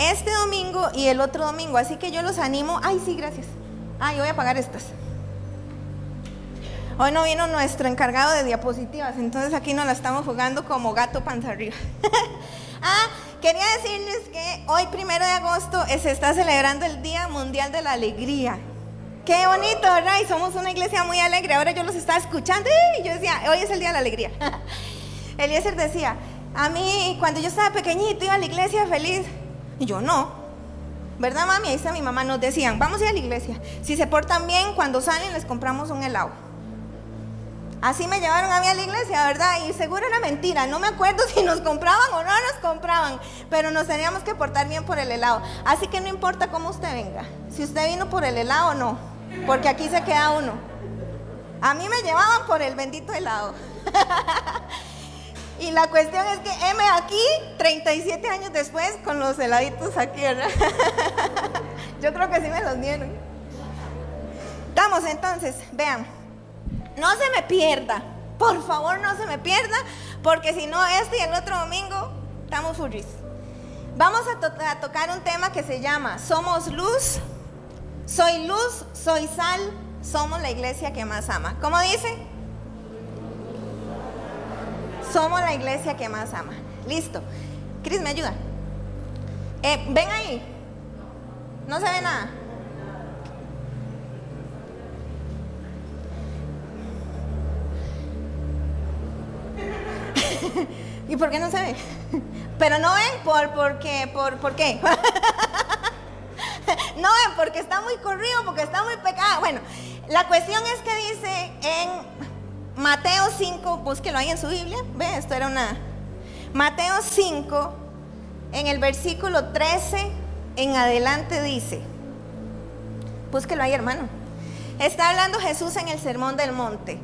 este domingo y el otro domingo, así que yo los animo. Ay, sí, gracias. Ay, voy a apagar estas. Hoy no vino nuestro encargado de diapositivas, entonces aquí nos la estamos jugando como gato panza arriba. ah, quería decirles que hoy, primero de agosto, se está celebrando el Día Mundial de la Alegría. Qué bonito, ¿verdad? Y somos una iglesia muy alegre. Ahora yo los estaba escuchando y yo decía, hoy es el Día de la Alegría. Eliezer decía, a mí cuando yo estaba pequeñito iba a la iglesia feliz. Y yo no. ¿Verdad, mami? Ahí está mi mamá. Nos decían, vamos a ir a la iglesia. Si se portan bien, cuando salen les compramos un helado. Así me llevaron a mí a la iglesia, ¿verdad? Y seguro era mentira. No me acuerdo si nos compraban o no nos compraban, pero nos teníamos que portar bien por el helado. Así que no importa cómo usted venga, si usted vino por el helado o no, porque aquí se queda uno. A mí me llevaban por el bendito helado. y la cuestión es que M aquí, 37 años después, con los heladitos aquí, ¿verdad? Yo creo que sí me los dieron. Vamos entonces, vean no se me pierda. Por favor, no se me pierda, porque si no, este y el otro domingo estamos furris. Vamos a, a, tocar un tema que se llama Somos luz, soy luz, soy sal, somos la iglesia que más ama. ¿Cómo dice? Somos la iglesia que más ama. Listo. Cris, ¿me ayuda? Eh, ven ahí. No se ve nada. ¿Y por qué no se ve? Pero no ven por, por qué, por, por qué. no ven porque está muy corrido, porque está muy pecado. Bueno, la cuestión es que dice en Mateo 5, búsquelo ahí en su Biblia. Ve, esto era una. Mateo 5, en el versículo 13 en adelante dice, búsquelo ahí hermano. Está hablando Jesús en el Sermón del Monte.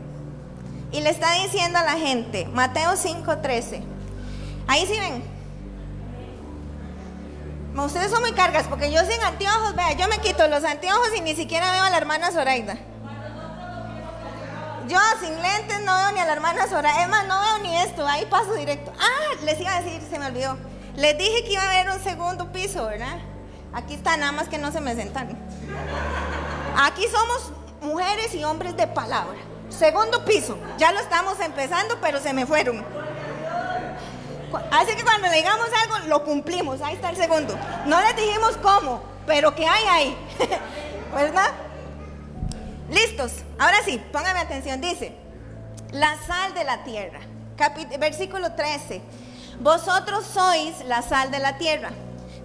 Y le está diciendo a la gente, Mateo 5:13. Ahí sí ven. Ustedes son muy cargas porque yo sin anteojos, vea, yo me quito los anteojos y ni siquiera veo a la hermana Zoraida. Yo sin lentes no veo ni a la hermana. Es más, no veo ni esto, ahí paso directo. Ah, les iba a decir, se me olvidó. Les dije que iba a haber un segundo piso, ¿verdad? Aquí está, nada más que no se me sentan. Aquí somos mujeres y hombres de palabra. Segundo piso. Ya lo estamos empezando, pero se me fueron. Así que cuando le digamos algo, lo cumplimos. Ahí está el segundo. No les dijimos cómo, pero que hay ahí. ¿Verdad? Listos. Ahora sí, póngame atención. Dice, la sal de la tierra. versículo 13. Vosotros sois la sal de la tierra.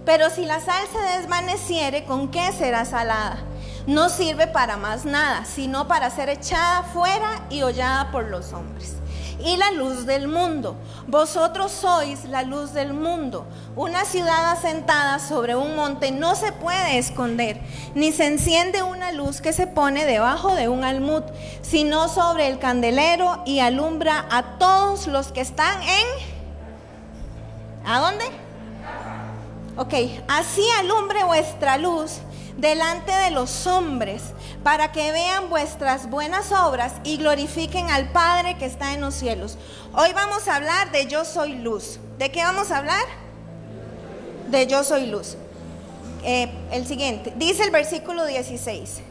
Pero si la sal se desvaneciere, ¿con qué será salada? no sirve para más nada, sino para ser echada fuera y hollada por los hombres. Y la luz del mundo. Vosotros sois la luz del mundo. Una ciudad asentada sobre un monte no se puede esconder, ni se enciende una luz que se pone debajo de un almud, sino sobre el candelero y alumbra a todos los que están en... ¿A dónde? Ok, así alumbre vuestra luz delante de los hombres, para que vean vuestras buenas obras y glorifiquen al Padre que está en los cielos. Hoy vamos a hablar de yo soy luz. ¿De qué vamos a hablar? De yo soy luz. Eh, el siguiente, dice el versículo 16.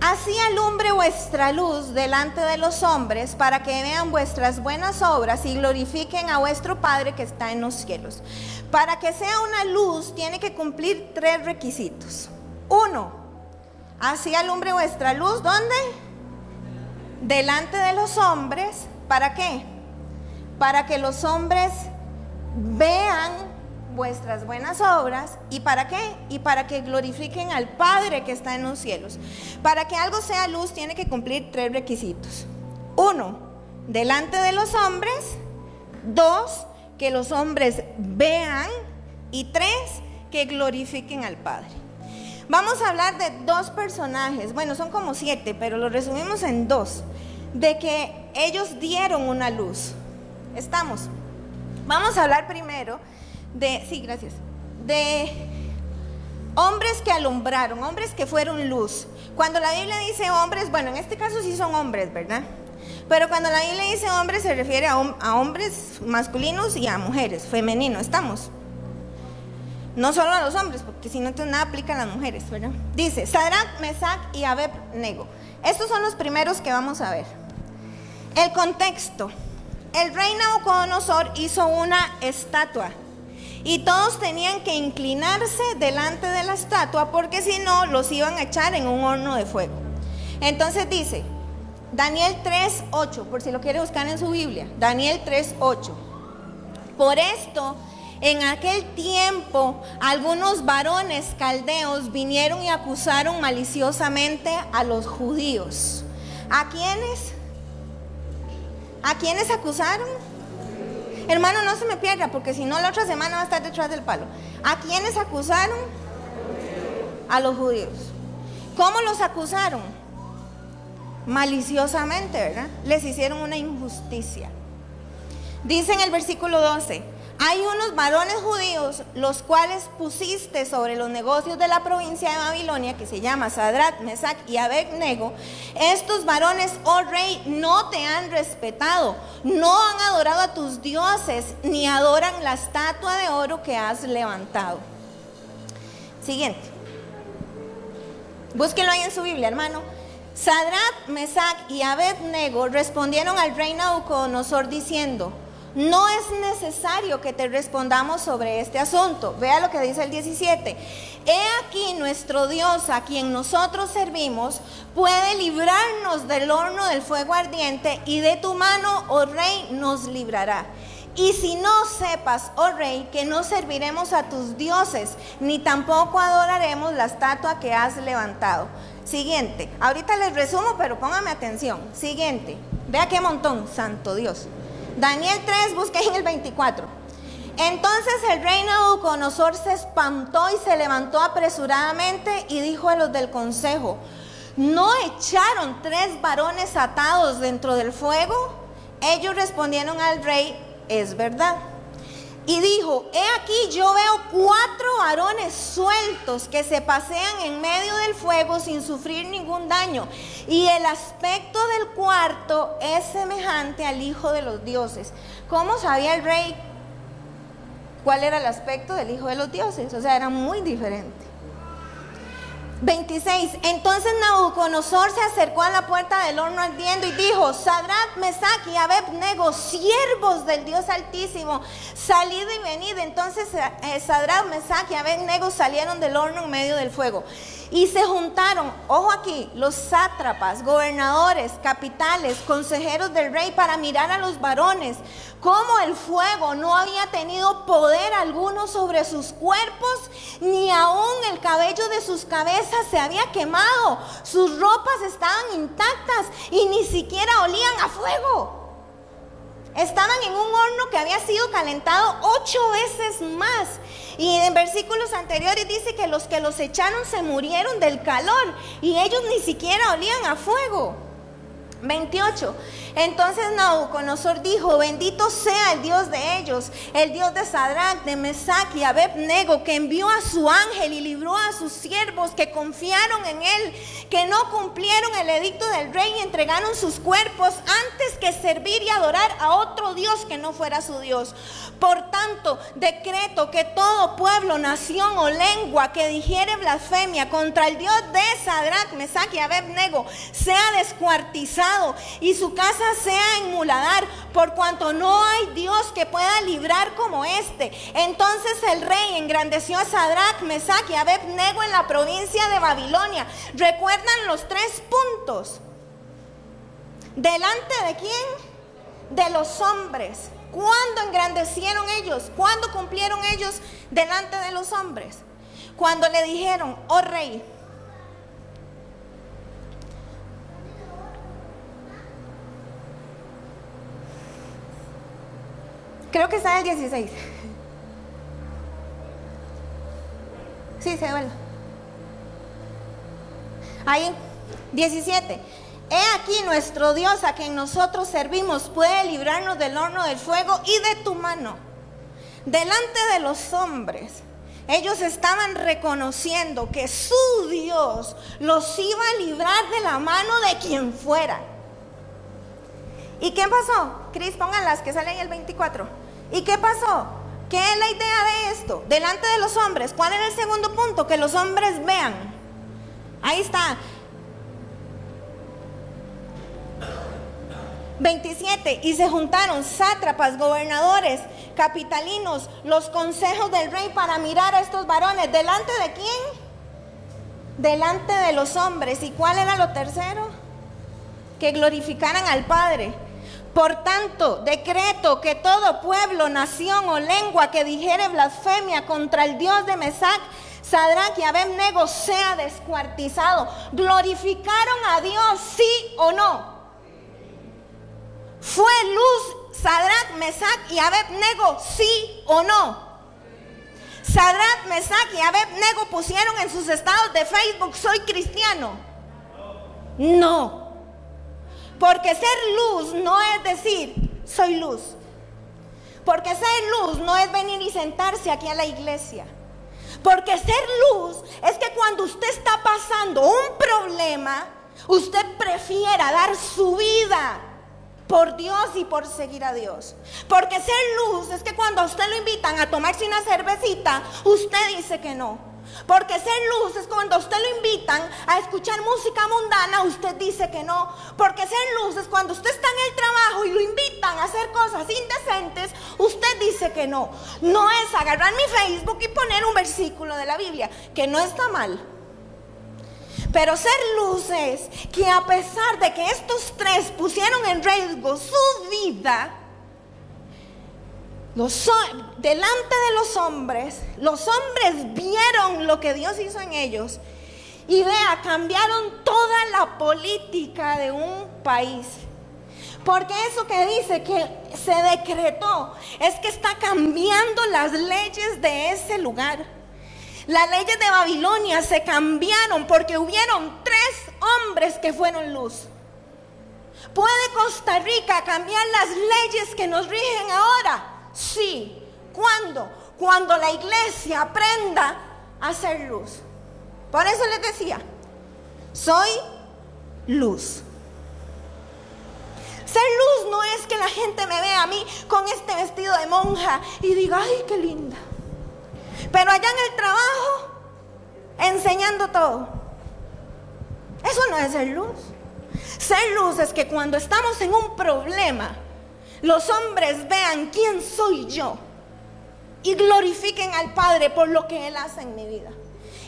Así alumbre vuestra luz delante de los hombres para que vean vuestras buenas obras y glorifiquen a vuestro Padre que está en los cielos. Para que sea una luz tiene que cumplir tres requisitos. Uno, así alumbre vuestra luz, ¿dónde? Delante de los hombres. ¿Para qué? Para que los hombres vean vuestras buenas obras. ¿Y para qué? Y para que glorifiquen al Padre que está en los cielos. Para que algo sea luz tiene que cumplir tres requisitos. Uno, delante de los hombres. Dos, que los hombres vean y tres, que glorifiquen al Padre. Vamos a hablar de dos personajes, bueno, son como siete, pero lo resumimos en dos, de que ellos dieron una luz. Estamos. Vamos a hablar primero de, sí, gracias, de hombres que alumbraron, hombres que fueron luz. Cuando la Biblia dice hombres, bueno, en este caso sí son hombres, ¿verdad? Pero cuando la Biblia dice hombres se refiere a, hombres masculinos y a mujeres, femenino, estamos. No solo a los hombres, porque si no, entonces nada aplica a las mujeres, ¿verdad? Dice, Sadrach, Mesach y Abed-Nego. Estos son los primeros que vamos a ver. El contexto. El rey Nabucodonosor hizo una estatua y todos tenían que inclinarse delante de la estatua porque si no los iban a echar en un horno de fuego. Entonces dice, Daniel 3.8, por si lo quiere buscar en su Biblia, Daniel 3.8. Por esto, en aquel tiempo, algunos varones caldeos vinieron y acusaron maliciosamente a los judíos. ¿A quiénes? ¿A quiénes acusaron? Hermano, no se me pierda, porque si no, la otra semana va a estar detrás del palo. ¿A quiénes acusaron? A los judíos. ¿Cómo los acusaron? Maliciosamente, ¿verdad? Les hicieron una injusticia. Dice en el versículo 12, hay unos varones judíos, los cuales pusiste sobre los negocios de la provincia de Babilonia, que se llama Sadrat, Mesac y Abednego. Estos varones, oh rey, no te han respetado, no han adorado a tus dioses, ni adoran la estatua de oro que has levantado. Siguiente. Búsquenlo ahí en su Biblia, hermano. Sadrat, Mesac y Abednego respondieron al rey Nabucodonosor diciendo, no es necesario que te respondamos sobre este asunto. Vea lo que dice el 17. He aquí nuestro Dios a quien nosotros servimos puede librarnos del horno del fuego ardiente y de tu mano, oh rey, nos librará. Y si no sepas, oh rey, que no serviremos a tus dioses, ni tampoco adoraremos la estatua que has levantado. Siguiente, ahorita les resumo, pero póngame atención. Siguiente, vea qué montón, santo Dios. Daniel 3, busque en el 24. Entonces el rey Nabucodonosor se espantó y se levantó apresuradamente y dijo a los del consejo, ¿no echaron tres varones atados dentro del fuego? Ellos respondieron al rey, es verdad. Y dijo, he aquí yo veo cuatro varones sueltos que se pasean en medio del fuego sin sufrir ningún daño. Y el aspecto del cuarto es semejante al Hijo de los dioses. ¿Cómo sabía el rey cuál era el aspecto del Hijo de los dioses? O sea, era muy diferente. 26. Entonces Nabucodonosor se acercó a la puerta del horno ardiendo y dijo, Sadrat, Mesach y Abednego, siervos del Dios Altísimo, salid y venid. Entonces eh, Sadrat, Mesach y Abednego salieron del horno en medio del fuego. Y se juntaron, ojo aquí, los sátrapas, gobernadores, capitales, consejeros del rey para mirar a los varones, cómo el fuego no había tenido poder alguno sobre sus cuerpos, ni aún el cabello de sus cabezas se había quemado, sus ropas estaban intactas y ni siquiera olían a fuego. Estaban en un horno que había sido calentado ocho veces más. Y en versículos anteriores dice que los que los echaron se murieron del calor y ellos ni siquiera olían a fuego. 28. Entonces Nabucodonosor dijo, bendito sea el Dios de ellos, el Dios de Sadrach, de Mesach y Abednego, que envió a su ángel y libró a sus siervos que confiaron en él, que no cumplieron el edicto del rey y entregaron sus cuerpos antes que servir y adorar a otro Dios que no fuera su Dios. Por tanto, decreto que todo pueblo, nación o lengua que dijere blasfemia contra el Dios de Sadrach, Mesach y Abednego sea descuartizado y su casa sea en Muladar, por cuanto no hay Dios que pueda librar como este. Entonces el rey engrandeció a Sadrach, Mesach y Abednego en la provincia de Babilonia. ¿Recuerdan los tres puntos? ¿Delante de quién? De los hombres. ¿Cuándo engrandecieron ellos? ¿Cuándo cumplieron ellos delante de los hombres? Cuando le dijeron, oh rey, Creo que está en el 16. Sí, se vuelve. Ahí, 17. He aquí nuestro Dios a quien nosotros servimos puede librarnos del horno del fuego y de tu mano. Delante de los hombres, ellos estaban reconociendo que su Dios los iba a librar de la mano de quien fuera. ¿Y qué pasó? Cris, pónganlas que sale ahí el 24. ¿Y qué pasó? ¿Qué es la idea de esto? Delante de los hombres. ¿Cuál era el segundo punto? Que los hombres vean. Ahí está. 27. Y se juntaron sátrapas, gobernadores, capitalinos, los consejos del rey para mirar a estos varones. ¿Delante de quién? Delante de los hombres. ¿Y cuál era lo tercero? Que glorificaran al Padre. Por tanto, decreto que todo pueblo, nación o lengua que dijere blasfemia contra el Dios de Mesac, Sadrach y Abednego sea descuartizado. ¿Glorificaron a Dios, sí o no? ¿Fue luz Sadrach, Mesac y Abednego, sí o no? Sadrach, Mesac y Abednego pusieron en sus estados de Facebook, soy cristiano. No. Porque ser luz no es decir, soy luz. Porque ser luz no es venir y sentarse aquí a la iglesia. Porque ser luz es que cuando usted está pasando un problema, usted prefiera dar su vida por Dios y por seguir a Dios. Porque ser luz es que cuando a usted lo invitan a tomarse una cervecita, usted dice que no. Porque ser luz es cuando usted lo invitan a escuchar música mundana, usted dice que no. Porque ser luz es cuando usted está en el trabajo y lo invitan a hacer cosas indecentes, usted dice que no. No es agarrar mi Facebook y poner un versículo de la Biblia, que no está mal. Pero ser luz es que a pesar de que estos tres pusieron en riesgo su vida, delante de los hombres, los hombres vieron lo que Dios hizo en ellos y vea, cambiaron toda la política de un país. Porque eso que dice que se decretó es que está cambiando las leyes de ese lugar. Las leyes de Babilonia se cambiaron porque hubieron tres hombres que fueron luz. ¿Puede Costa Rica cambiar las leyes que nos rigen ahora? Sí. ¿Cuándo? Cuando la iglesia aprenda a ser luz. Por eso les decía, soy luz. Ser luz no es que la gente me vea a mí con este vestido de monja y diga, ay, qué linda. Pero allá en el trabajo, enseñando todo. Eso no es ser luz. Ser luz es que cuando estamos en un problema, los hombres vean quién soy yo y glorifiquen al Padre por lo que Él hace en mi vida.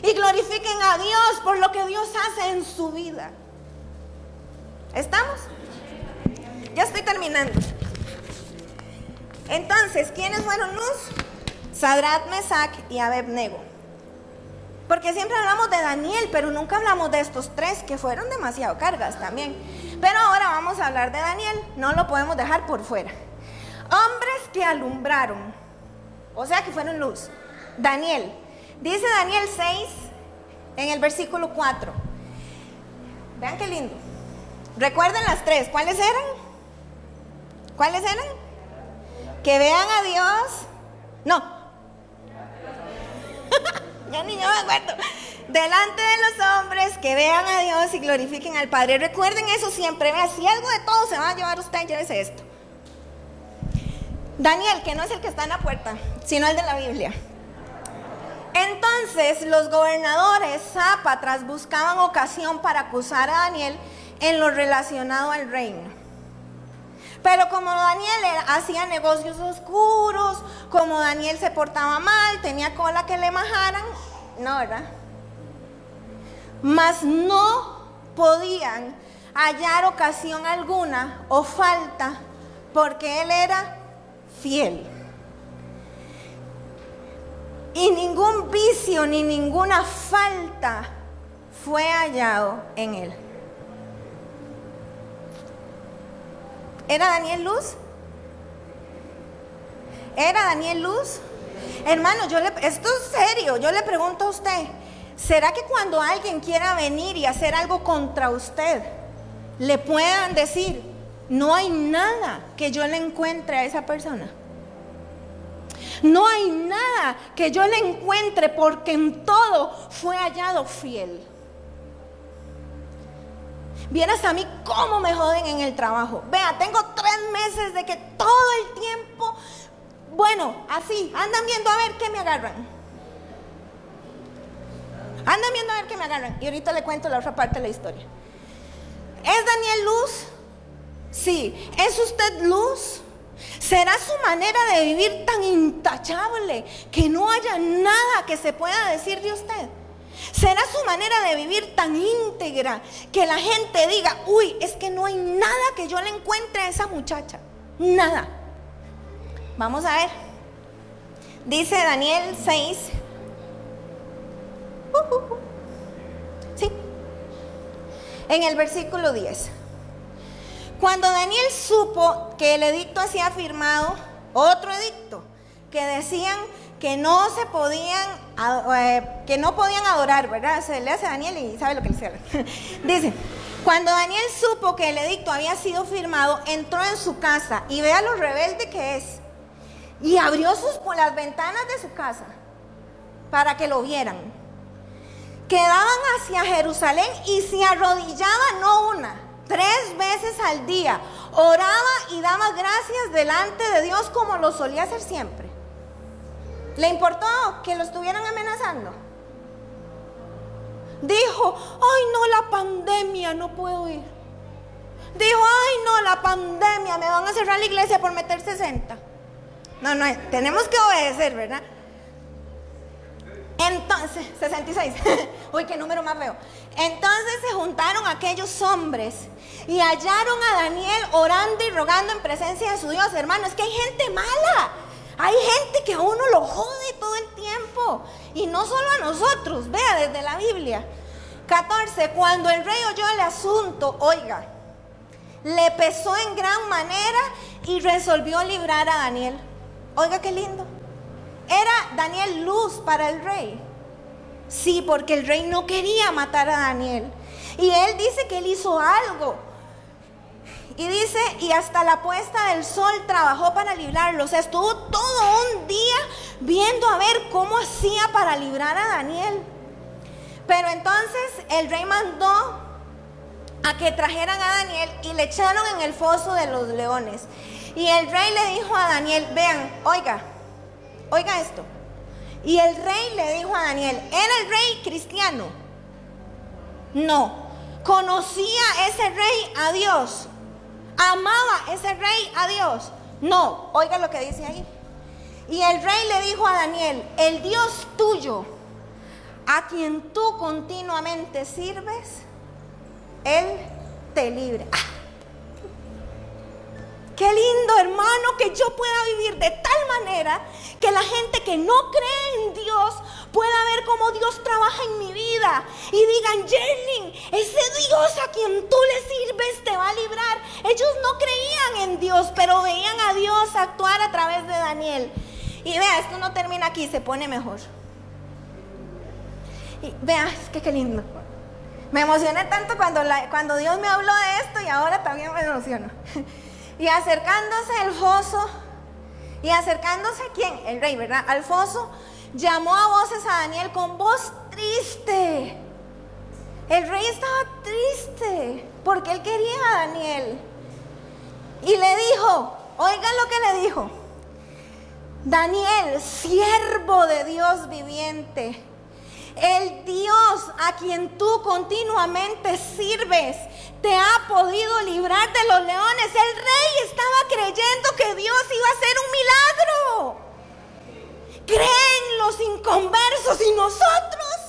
Y glorifiquen a Dios por lo que Dios hace en su vida. ¿Estamos? Ya estoy terminando. Entonces, ¿quiénes fueron luz? Sadrat, Mesac y Abednego. Porque siempre hablamos de Daniel, pero nunca hablamos de estos tres que fueron demasiado cargas también. Pero ahora vamos a hablar de Daniel, no lo podemos dejar por fuera. Hombres que alumbraron, o sea que fueron luz. Daniel, dice Daniel 6 en el versículo 4. Vean qué lindo. Recuerden las tres, ¿cuáles eran? ¿Cuáles eran? Que vean a Dios. No. ya ni yo me acuerdo delante de los hombres, que vean a Dios y glorifiquen al Padre. Recuerden eso siempre. Si algo de todo se va a llevar usted, llévese esto. Daniel, que no es el que está en la puerta, sino el de la Biblia. Entonces los gobernadores zápatras buscaban ocasión para acusar a Daniel en lo relacionado al reino. Pero como Daniel hacía negocios oscuros, como Daniel se portaba mal, tenía cola que le majaran, no, ¿verdad? Mas no podían hallar ocasión alguna o falta porque él era fiel. Y ningún vicio ni ninguna falta fue hallado en él. ¿Era Daniel Luz? ¿Era Daniel Luz? Hermano, yo esto es serio, yo le pregunto a usted, ¿Será que cuando alguien quiera venir y hacer algo contra usted, le puedan decir, no hay nada que yo le encuentre a esa persona? No hay nada que yo le encuentre porque en todo fue hallado fiel. Vieras a mí cómo me joden en el trabajo. Vea, tengo tres meses de que todo el tiempo, bueno, así, andan viendo a ver qué me agarran. Andan viendo a ver qué me agarran. Y ahorita le cuento la otra parte de la historia. ¿Es Daniel luz? Sí. ¿Es usted luz? ¿Será su manera de vivir tan intachable que no haya nada que se pueda decir de usted? ¿Será su manera de vivir tan íntegra que la gente diga, uy, es que no hay nada que yo le encuentre a esa muchacha? Nada. Vamos a ver. Dice Daniel 6. Sí. En el versículo 10. Cuando Daniel supo que el edicto hacía firmado otro edicto que decían que no se podían, eh, que no podían adorar, ¿verdad? Se le hace a Daniel y sabe lo que le hace. Dice, cuando Daniel supo que el edicto había sido firmado, entró en su casa y vea lo rebelde que es. Y abrió sus, las ventanas de su casa para que lo vieran. Quedaban hacia Jerusalén y se arrodillaban no una, tres veces al día. Oraba y daba gracias delante de Dios como lo solía hacer siempre. ¿Le importó que lo estuvieran amenazando? Dijo, ay no, la pandemia, no puedo ir. Dijo, ay no, la pandemia, me van a cerrar la iglesia por meter 60. No, no, tenemos que obedecer, ¿verdad? Entonces, 66. Uy, qué número más feo. Entonces se juntaron aquellos hombres y hallaron a Daniel orando y rogando en presencia de su Dios. Hermano, es que hay gente mala. Hay gente que a uno lo jode todo el tiempo. Y no solo a nosotros, vea desde la Biblia. 14. Cuando el rey oyó el asunto, oiga, le pesó en gran manera y resolvió librar a Daniel. Oiga qué lindo. Era Daniel luz para el rey. Sí, porque el rey no quería matar a Daniel. Y él dice que él hizo algo. Y dice, y hasta la puesta del sol trabajó para librarlo. O sea, estuvo todo un día viendo a ver cómo hacía para librar a Daniel. Pero entonces el rey mandó a que trajeran a Daniel y le echaron en el foso de los leones. Y el rey le dijo a Daniel, vean, oiga, oiga esto. Y el rey le dijo a Daniel, ¿era el rey cristiano? No. ¿Conocía ese rey a Dios? ¿Amaba ese rey a Dios? No, oiga lo que dice ahí. Y el rey le dijo a Daniel, el Dios tuyo, a quien tú continuamente sirves, Él te libre. Ah. Qué lindo, hermano, que yo pueda vivir de tal manera que la gente que no cree en Dios pueda ver cómo Dios trabaja en mi vida y digan, Jerling, ese Dios a quien tú le sirves te va a librar. Ellos no creían en Dios, pero veían a Dios actuar a través de Daniel. Y vea, esto no termina aquí, se pone mejor. Vea, es que qué lindo. Me emocioné tanto cuando, cuando Dios me habló de esto y ahora también me emociono. Y acercándose el foso, y acercándose quién? El rey, ¿verdad? Al foso, llamó a voces a Daniel con voz triste. El rey estaba triste porque él quería a Daniel. Y le dijo, oigan lo que le dijo. Daniel, siervo de Dios viviente, el Dios a quien tú continuamente sirves, te ha podido librar de los leones. El rey estaba creyendo que Dios iba a hacer un milagro. Creen los inconversos y nosotros.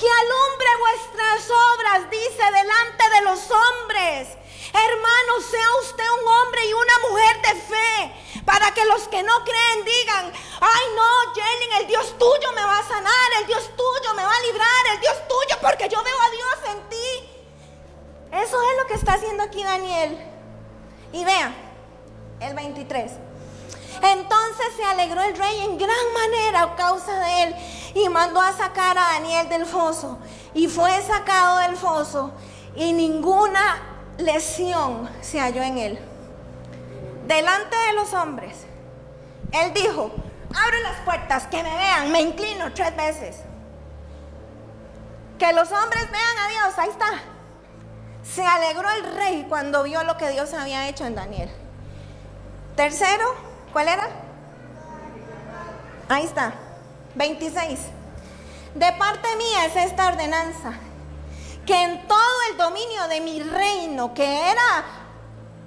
Que alumbre vuestras obras, dice delante de los hombres. Hermano, sea usted un hombre y una mujer de fe. Para que los que no creen digan, ay no, Jalen, el Dios tuyo me va a sanar, el Dios tuyo me va a librar, el Dios tuyo, porque yo veo a Dios en ti. Eso es lo que está haciendo aquí Daniel. Y vean, el 23. Entonces se alegró el rey en gran manera a causa de él y mandó a sacar a Daniel del foso. Y fue sacado del foso y ninguna lesión se halló en él. Delante de los hombres, él dijo, abre las puertas, que me vean, me inclino tres veces. Que los hombres vean a Dios, ahí está. Se alegró el rey cuando vio lo que Dios había hecho en Daniel. Tercero, ¿cuál era? Ahí está, 26. De parte mía es esta ordenanza, que en todo el dominio de mi reino, que era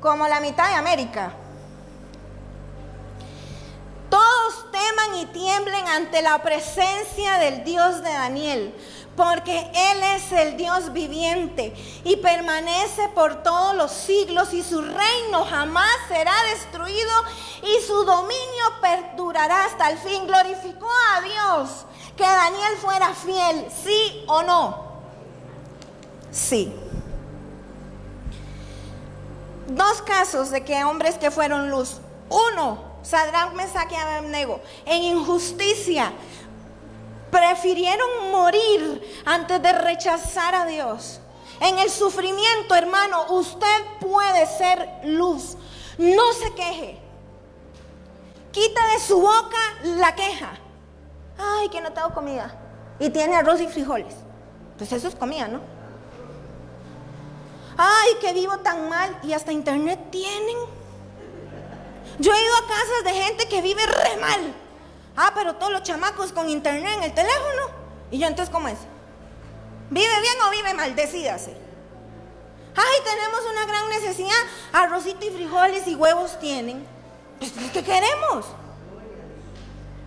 como la mitad de América, y tiemblen ante la presencia del Dios de Daniel, porque Él es el Dios viviente y permanece por todos los siglos y su reino jamás será destruido y su dominio perdurará hasta el fin. Glorificó a Dios que Daniel fuera fiel, sí o no. Sí. Dos casos de que hombres que fueron luz. Uno, Sadrach, Mesach y Abednego, en injusticia prefirieron morir antes de rechazar a Dios. En el sufrimiento, hermano, usted puede ser luz. No se queje. Quita de su boca la queja. Ay, que no tengo comida. Y tiene arroz y frijoles. Pues eso es comida, ¿no? Ay, que vivo tan mal y hasta internet tienen. Yo he ido a casas de gente que vive re mal. Ah, pero todos los chamacos con internet en el teléfono. Y yo entonces, ¿cómo es? ¿Vive bien o vive mal? Decídase. Ay, tenemos una gran necesidad. Arrocito y frijoles y huevos tienen. Pues, ¿qué queremos?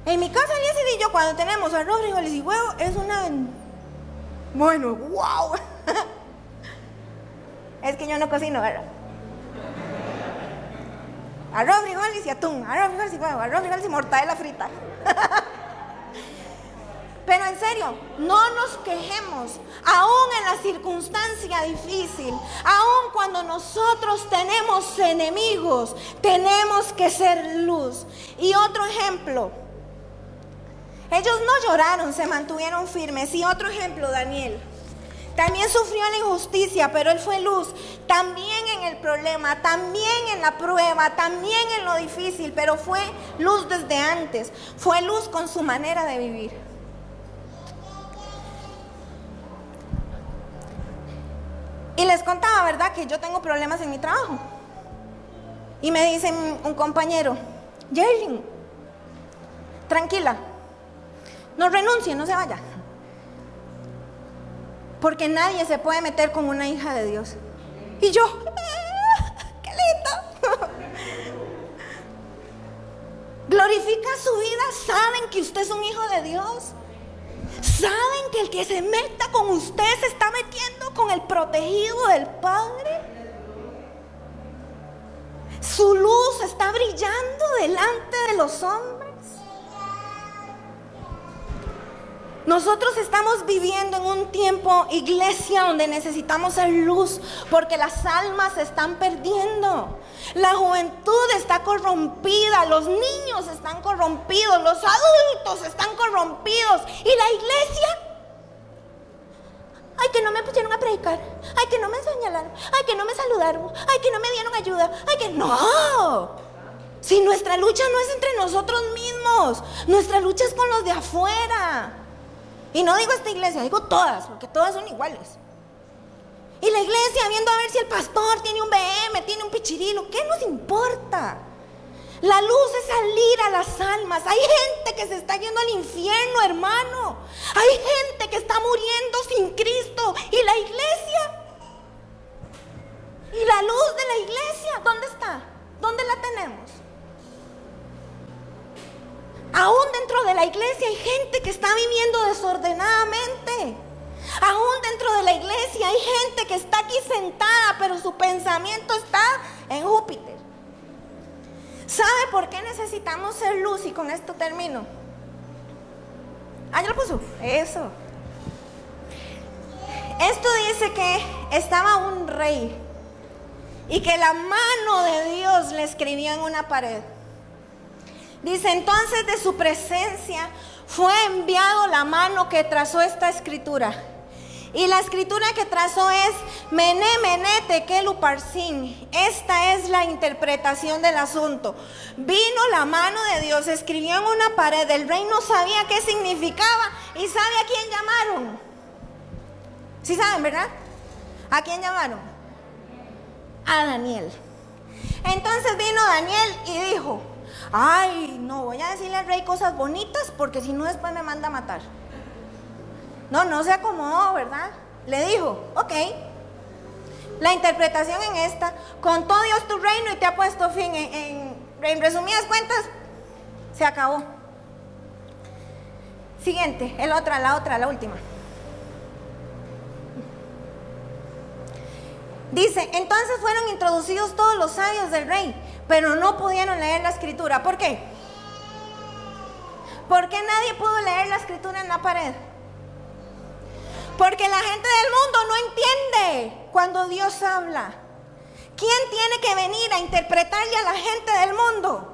En mi casa, Eliezer y yo, cuando tenemos arroz, frijoles y huevos, es una... Bueno, wow. es que yo no cocino, ¿verdad? Arroz, frijoles y atún, arroz, frijoles y huevo, arroz, frijoles y mortadela frita. Pero en serio, no nos quejemos, aún en la circunstancia difícil, aún cuando nosotros tenemos enemigos, tenemos que ser luz. Y otro ejemplo, ellos no lloraron, se mantuvieron firmes. Y otro ejemplo, Daniel. También sufrió la injusticia, pero él fue luz. También en el problema, también en la prueba, también en lo difícil, pero fue luz desde antes. Fue luz con su manera de vivir. Y les contaba, ¿verdad? Que yo tengo problemas en mi trabajo. Y me dice un compañero, Jerlin, tranquila, no renuncie, no se vaya. Porque nadie se puede meter con una hija de Dios. Y yo, ¡qué lindo! Glorifica su vida, saben que usted es un hijo de Dios. Saben que el que se meta con usted se está metiendo con el protegido del Padre. Su luz está brillando delante de los hombres. Nosotros estamos viviendo en un tiempo, iglesia, donde necesitamos ser luz, porque las almas se están perdiendo. La juventud está corrompida, los niños están corrompidos, los adultos están corrompidos. ¿Y la iglesia? Ay, que no me pusieron a predicar. Ay, que no me señalaron. Ay, que no me saludaron. Ay, que no me dieron ayuda. Ay, que no. Si nuestra lucha no es entre nosotros mismos, nuestra lucha es con los de afuera. Y no digo esta iglesia, digo todas, porque todas son iguales. Y la iglesia viendo a ver si el pastor tiene un BM, tiene un pichirilo, ¿qué nos importa? La luz es salir a las almas. Hay gente que se está yendo al infierno, hermano. Hay gente que está muriendo sin Cristo. ¿Y la iglesia? ¿Y la luz de la iglesia? ¿Dónde está? ¿Dónde la tenemos? Aún dentro de la iglesia hay gente que está viviendo desordenadamente. Aún dentro de la iglesia hay gente que está aquí sentada, pero su pensamiento está en Júpiter. ¿Sabe por qué necesitamos ser luz? Y con esto termino. Ah, ya lo puso. Eso. Esto dice que estaba un rey y que la mano de Dios le escribía en una pared. Dice, entonces de su presencia fue enviado la mano que trazó esta escritura. Y la escritura que trazó es Mené, Mené, Tekelu, Parsin. Esta es la interpretación del asunto. Vino la mano de Dios, escribió en una pared. El rey no sabía qué significaba y sabe a quién llamaron. ¿Sí saben, verdad? ¿A quién llamaron? A Daniel. Entonces vino Daniel y dijo, ay, no voy a decirle al rey cosas bonitas porque si no después me manda a matar. No, no se acomodó, ¿verdad? Le dijo, ok. La interpretación en esta, contó Dios tu reino y te ha puesto fin. En, en resumidas cuentas, se acabó. Siguiente, el otra, la otra, la última. Dice, entonces fueron introducidos todos los sabios del rey, pero no pudieron leer la escritura. ¿Por qué? ¿Por qué nadie pudo leer la escritura en la pared? Porque la gente del mundo no entiende cuando Dios habla. ¿Quién tiene que venir a interpretarle a la gente del mundo?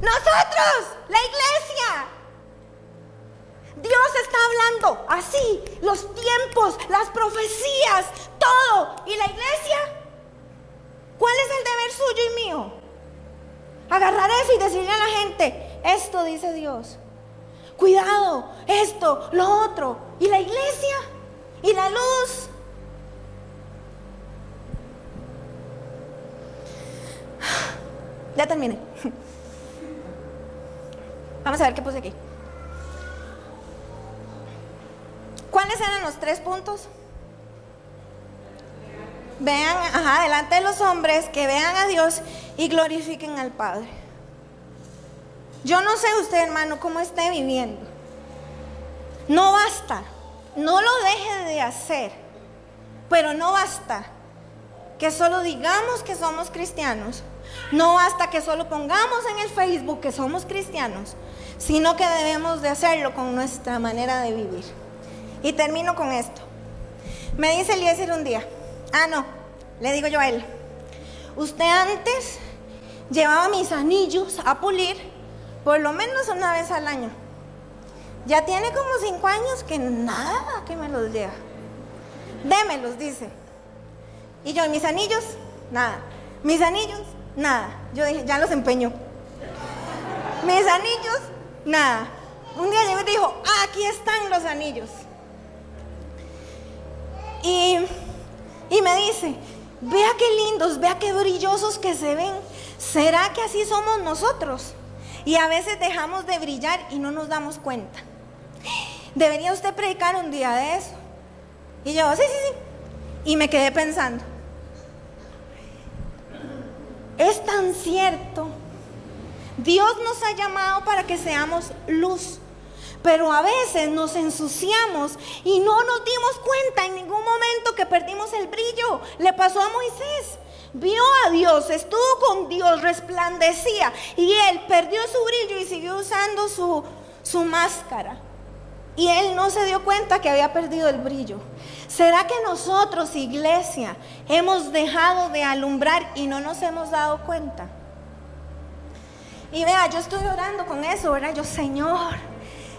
Nosotros, la iglesia. Dios está hablando así, los tiempos, las profecías, todo. ¿Y la iglesia? ¿Cuál es el deber suyo y mío? Agarrar eso y decirle a la gente, esto dice Dios. Cuidado, esto, lo otro. ¿Y la iglesia? ¿Y la luz? Ya terminé. Vamos a ver qué puse aquí. ¿Cuáles eran los tres puntos? Vean, ajá, delante de los hombres, que vean a Dios y glorifiquen al Padre. Yo no sé usted, hermano, cómo esté viviendo. No basta, no lo deje de hacer, pero no basta que solo digamos que somos cristianos, no basta que solo pongamos en el Facebook que somos cristianos, sino que debemos de hacerlo con nuestra manera de vivir. Y termino con esto. Me dice Eliezer un día, ah, no, le digo yo a él, usted antes llevaba mis anillos a pulir por lo menos una vez al año. Ya tiene como cinco años que nada que me los lleva. Démelos, dice. Y yo, mis anillos, nada. Mis anillos, nada. Yo dije, ya los empeño. Mis anillos, nada. Un día llegó y dijo, aquí están los anillos. Y, me dice, vea qué lindos, vea qué brillosos que se ven. ¿Será que así somos nosotros? Y a veces dejamos de brillar y no nos damos cuenta. Debería usted predicar un día de eso. Y yo, sí, sí, sí. Y me quedé pensando. Es tan cierto. Dios nos ha llamado para que seamos luz. Pero a veces nos ensuciamos y no nos dimos cuenta en ningún momento que perdimos el brillo. Le pasó a Moisés. Vio a Dios, estuvo con Dios, resplandecía y él perdió su brillo y siguió usando su, su máscara. Y él no se dio cuenta que había perdido el brillo. ¿Será que nosotros, iglesia, hemos dejado de alumbrar y no nos hemos dado cuenta? Y vea, yo estoy orando con eso, ¿verdad? Yo, Señor,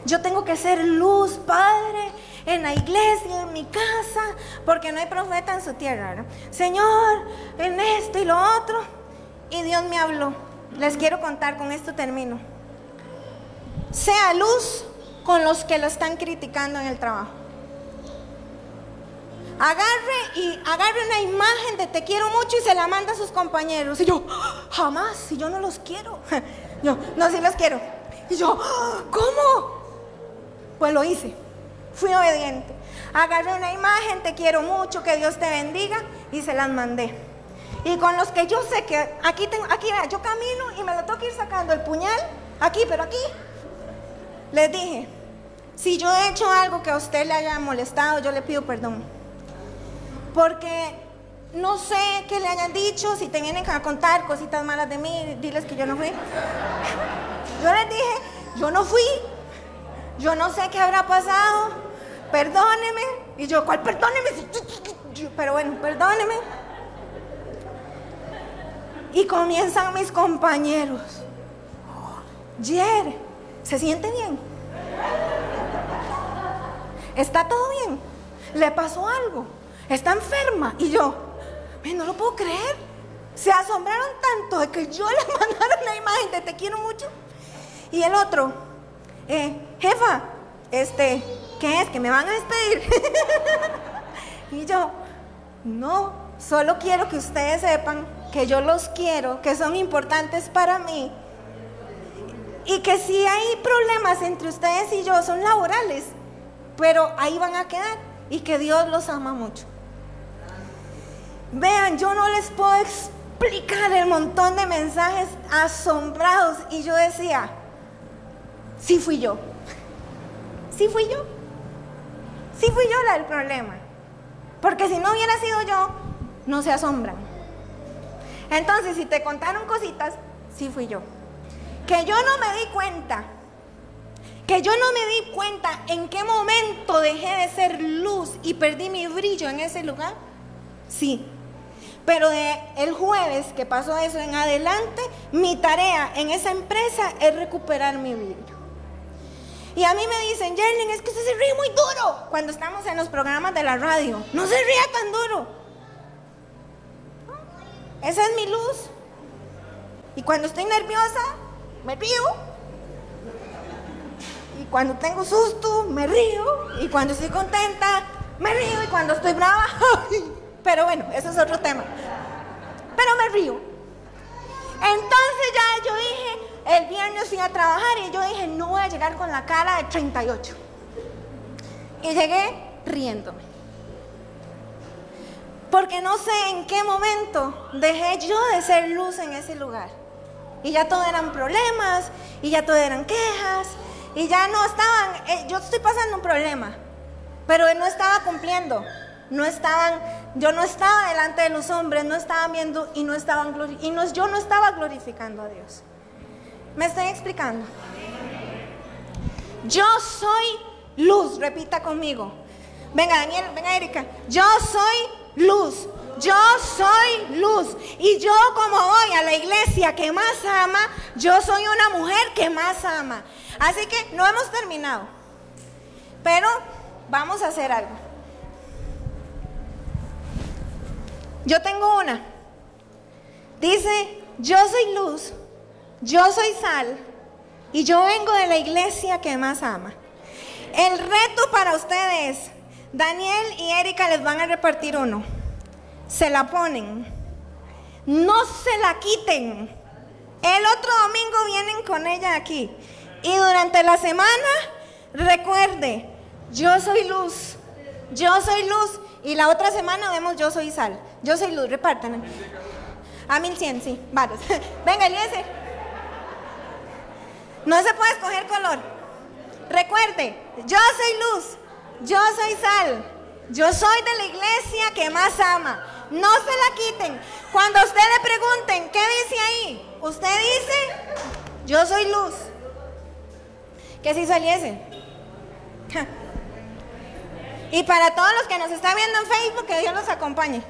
yo tengo que ser luz, Padre, en la iglesia, en mi casa, porque no hay profeta en su tierra. Señor, en esto y lo otro. Y Dios me habló. Les quiero contar, con esto termino. Sea luz con los que lo están criticando en el trabajo. Agarre y agarre una imagen de te quiero mucho y se la manda a sus compañeros. Y yo, jamás, si yo no los quiero. Yo, no, si los quiero. Y yo, ¿cómo? Pues lo hice. Fui obediente. Agarré una imagen, te quiero mucho, que Dios te bendiga, y se las mandé. Y con los que yo sé que aquí tengo, aquí yo camino y me lo tengo que ir sacando el puñal, aquí, pero aquí. Les dije, si yo he hecho algo que a usted le haya molestado, yo le pido perdón. Porque no sé qué le hayan dicho, si te vienen a contar cositas malas de mí, diles que yo no fui. Yo les dije, yo no fui, yo no sé qué habrá pasado, perdóneme. Y yo, ¿cuál perdóneme? Pero bueno, perdóneme. Y comienzan mis compañeros. Jer, ¿se siente bien? ¿Está todo bien? ¿Le pasó algo? ¿Está enferma? Y yo, no lo puedo creer. Se asombraron tanto de que yo les mandara una imagen de te quiero mucho. Y el otro, eh, jefa, este, ¿qué es? ¿Que me van a despedir? y yo, no, solo quiero que ustedes sepan que yo los quiero, que son importantes para mí. Y que si hay problemas entre ustedes y yo son laborales, pero ahí van a quedar y que Dios los ama mucho. Vean, yo no les puedo explicar el montón de mensajes asombrados y yo decía, sí fui yo, sí fui yo, sí fui yo la del problema, porque si no hubiera sido yo, no se asombran. Entonces, si te contaron cositas, sí fui yo. Que yo no me di cuenta, que yo no me di cuenta en qué momento dejé de ser luz y perdí mi brillo en ese lugar, sí. Pero de el jueves que pasó eso en adelante, mi tarea en esa empresa es recuperar mi brillo. Y a mí me dicen, Jerlin, es que usted se ríe muy duro cuando estamos en los programas de la radio. No se ría tan duro. Esa es mi luz. Y cuando estoy nerviosa, me río. Y cuando tengo susto, me río. Y cuando estoy contenta, me río. Y cuando estoy brava, pero bueno, eso es otro tema. Pero me río. Entonces ya yo dije, el viernes fui a trabajar y yo dije, no voy a llegar con la cara de 38. Y llegué riéndome. Porque no sé en qué momento dejé yo de ser luz en ese lugar. Y ya todo eran problemas, y ya todo eran quejas, y ya no estaban, eh, yo estoy pasando un problema, pero no estaba cumpliendo, no estaban, yo no estaba delante de los hombres, no estaban viendo y no estaban y no, yo no estaba glorificando a Dios. ¿Me estoy explicando? Yo soy luz, repita conmigo. Venga, Daniel, venga, Erika. Yo soy luz. Yo soy luz. Y yo como voy a la iglesia que más ama, yo soy una mujer que más ama. Así que no hemos terminado. Pero vamos a hacer algo. Yo tengo una. Dice, yo soy luz, yo soy sal y yo vengo de la iglesia que más ama. El reto para ustedes Daniel y Erika les van a repartir uno. Se la ponen. No se la quiten. El otro domingo vienen con ella aquí. Y durante la semana, recuerde, yo soy luz. Yo soy luz. Y la otra semana vemos yo soy sal. Yo soy luz. Repartan. A 1100, sí. Venga, Eliezer. No se puede escoger color. Recuerde, yo soy luz. Yo soy sal. Yo soy de la iglesia que más ama. No se la quiten. Cuando usted le pregunten, ¿qué dice ahí? Usted dice, yo soy luz. Que si saliese. Y para todos los que nos están viendo en Facebook, que Dios los acompañe.